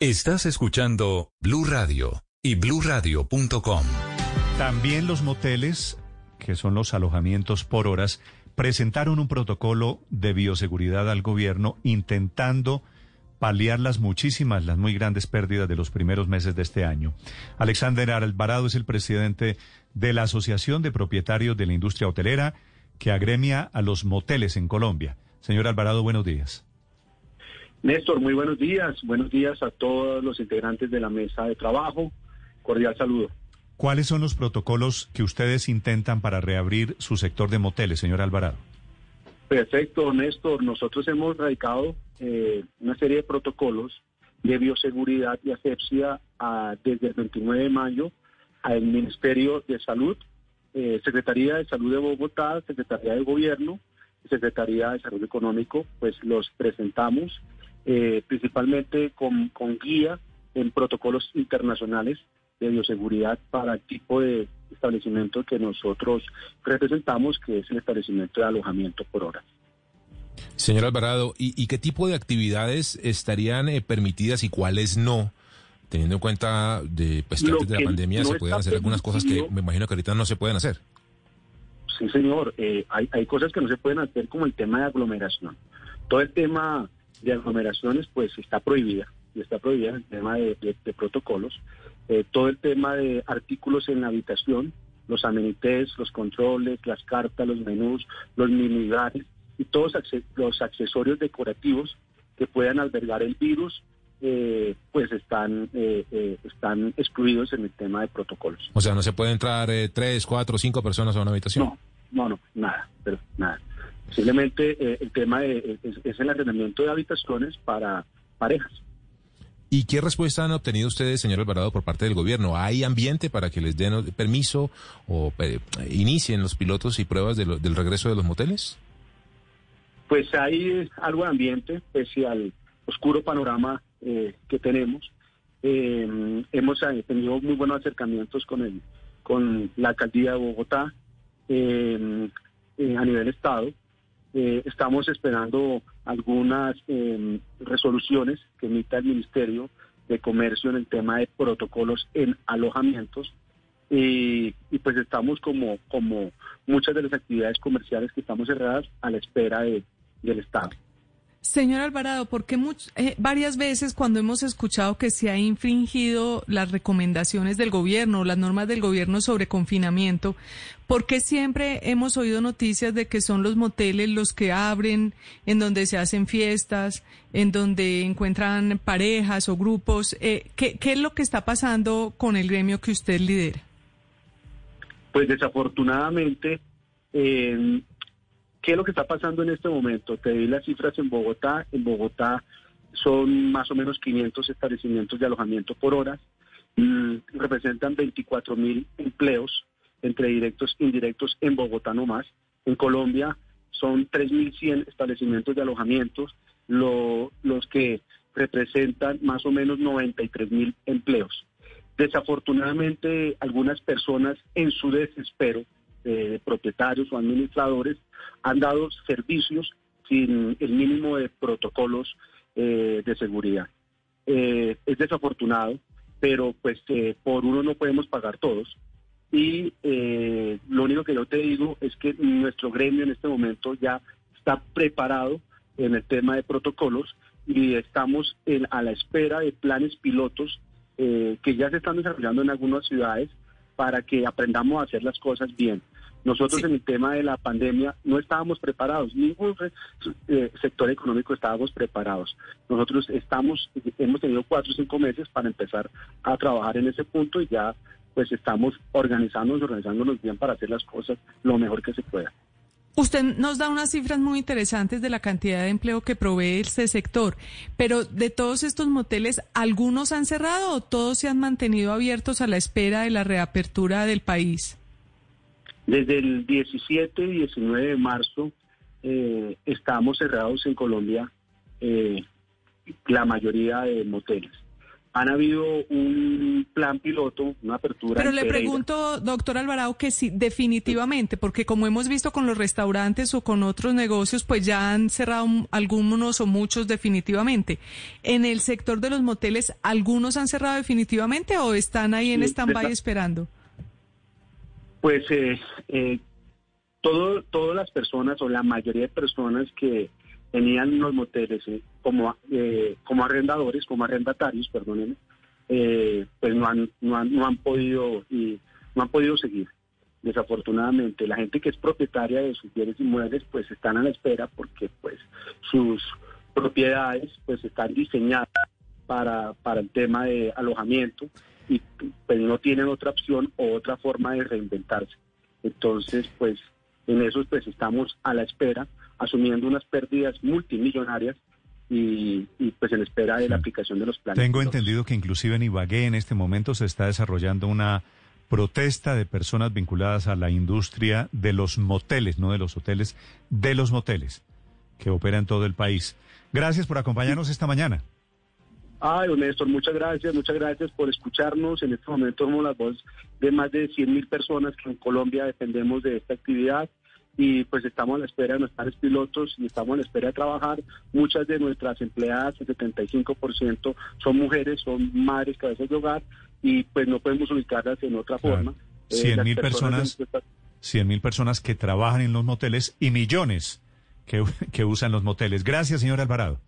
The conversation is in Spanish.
Estás escuchando Blue Radio y bluradio.com. También los moteles, que son los alojamientos por horas, presentaron un protocolo de bioseguridad al gobierno intentando paliar las muchísimas, las muy grandes pérdidas de los primeros meses de este año. Alexander Alvarado es el presidente de la Asociación de Propietarios de la Industria Hotelera que agremia a los moteles en Colombia. Señor Alvarado, buenos días. Néstor, muy buenos días. Buenos días a todos los integrantes de la mesa de trabajo. Cordial saludo. ¿Cuáles son los protocolos que ustedes intentan para reabrir su sector de moteles, señor Alvarado? Perfecto, Néstor. Nosotros hemos radicado eh, una serie de protocolos de bioseguridad y asepsia ah, desde el 29 de mayo al Ministerio de Salud, eh, Secretaría de Salud de Bogotá, Secretaría de Gobierno, Secretaría de Salud Económico, pues los presentamos eh, principalmente con, con guía en protocolos internacionales de bioseguridad para el tipo de establecimiento que nosotros representamos, que es el establecimiento de alojamiento por hora. Señor Alvarado, ¿y, qué tipo de actividades estarían eh, permitidas y cuáles no? Teniendo en cuenta de, pues, que antes de la pandemia se pueden hacer algunas cosas que me imagino que ahorita no se pueden hacer. Sí, señor. Eh, hay, hay cosas que no se pueden hacer como el tema de aglomeración. Todo el tema de aglomeraciones pues está prohibida y está prohibida el tema de, protocolos. Eh, todo el tema de artículos en la habitación, los amenités, los controles, las cartas, los menús, los minibares y todos los accesorios decorativos que puedan albergar el virus, eh, pues están, eh, están excluidos en el tema de protocolos. O sea, no se puede entrar tres, cuatro, cinco personas a una habitación. No, no, no, nada, pero nada. Simplemente eh, el tema de, es, el arrendamiento de habitaciones para parejas. ¿Y qué respuesta han obtenido ustedes, señor Alvarado, por parte del gobierno? ¿Hay ambiente para que les den permiso o eh, inicien los pilotos y pruebas del regreso de los moteles? Pues hay algo de ambiente, pese al oscuro panorama eh, que tenemos. hemos tenido muy buenos acercamientos con, el, con la alcaldía de Bogotá a nivel Estado eh, estamos esperando algunas em, resoluciones que emita el Ministerio de Comercio en el tema de protocolos en alojamientos. y pues estamos como, como muchas de las actividades comerciales que estamos cerradas a la espera de, del Estado. Señor Alvarado, porque eh, varias veces cuando hemos escuchado que se ha infringido las recomendaciones del gobierno, las normas del gobierno sobre confinamiento, ¿por qué siempre hemos oído noticias de que son los moteles los que abren, en donde se hacen fiestas, en donde encuentran parejas o grupos? Eh, ¿qué, ¿qué, es lo que está pasando con el gremio que usted lidera? Pues desafortunadamente, eh, ¿Qué es lo que está pasando en este momento? Te di las cifras en Bogotá. En Bogotá son más o menos 500 establecimientos de alojamiento por hora. Mm, representan 24 mil empleos entre directos e indirectos en Bogotá nomás. En Colombia son 3.100 establecimientos de alojamientos, los que representan más o menos 93 mil empleos. Desafortunadamente, algunas personas en su desespero eh, propietarios o administradores han dado servicios sin el mínimo de protocolos eh, de seguridad. Eh, es desafortunado, pero pues por uno no podemos pagar todos. Y lo único que yo te digo es que nuestro gremio en este momento ya está preparado en el tema de protocolos y estamos a la espera de planes pilotos que ya se están desarrollando en algunas ciudades para que aprendamos a hacer las cosas bien. Nosotros en el tema de la pandemia no estábamos preparados, ningún eh, sector económico estábamos preparados. Nosotros estamos, hemos tenido cuatro o cinco meses para empezar a trabajar en ese punto y ya pues estamos organizándonos, organizándonos bien para hacer las cosas lo mejor que se pueda. Usted nos da unas cifras muy interesantes de la cantidad de empleo que provee este sector, pero de todos estos moteles, ¿algunos han cerrado o todos se han mantenido abiertos a la espera de la reapertura del país? Desde el 17 y 19 de marzo eh, estamos cerrados en Colombia eh, la mayoría de moteles. han habido un plan piloto, una apertura. Pero le pregunto, doctor Alvarado, que sí, definitivamente, porque como hemos visto con los restaurantes o con otros negocios, pues ya han cerrado algunos o muchos definitivamente. ¿En el sector de los moteles, algunos han cerrado definitivamente o están ahí en stand-by esperando? Pues eh, eh, todo, todas las personas o la mayoría de personas que tenían los moteles eh, como, eh, como arrendadores, como arrendatarios, perdónenme, eh, pues no han, no han, no han podido y no han podido seguir. Desafortunadamente, la gente que es propietaria de sus bienes inmuebles, pues están a la espera porque pues sus propiedades pues están diseñadas para, para el tema de alojamiento y pues no tienen otra opción o otra forma de reinventarse. Entonces, pues en eso pues estamos a la espera, asumiendo unas pérdidas multimillonarias y, pues en espera de la aplicación de los planes. Tengo entendido que inclusive en Ibagué en este momento se está desarrollando una protesta de personas vinculadas a la industria de los moteles, no de los hoteles, de los moteles que opera en todo el país. Gracias por acompañarnos esta mañana. Ay, Néstor, muchas gracias, muchas gracias por escucharnos. En este momento somos la voz de más de 100 mil personas que en Colombia dependemos de esta actividad y pues estamos a la espera de nuestros pilotos y estamos a la espera de trabajar. Muchas de nuestras empleadas, el 75% son mujeres, son madres, cabezas de hogar y pues no podemos ubicarlas en otra forma. 100 eh, mil personas, 100 mil personas que trabajan en los moteles y millones que, que usan los moteles. Gracias, señor Alvarado.